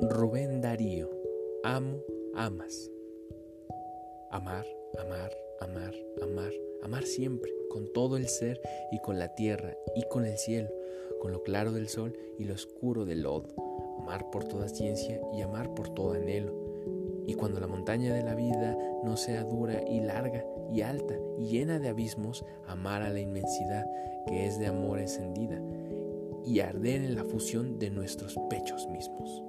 Rubén Darío, amo, amas. Amar, amar, amar, amar, amar siempre, con todo el ser y con la tierra y con el cielo, con lo claro del sol y lo oscuro del lodo. Amar por toda ciencia y amar por todo anhelo. Y cuando la montaña de la vida no sea dura y larga y alta y llena de abismos, amar a la inmensidad que es de amor encendida y arder en la fusión de nuestros pechos mismos.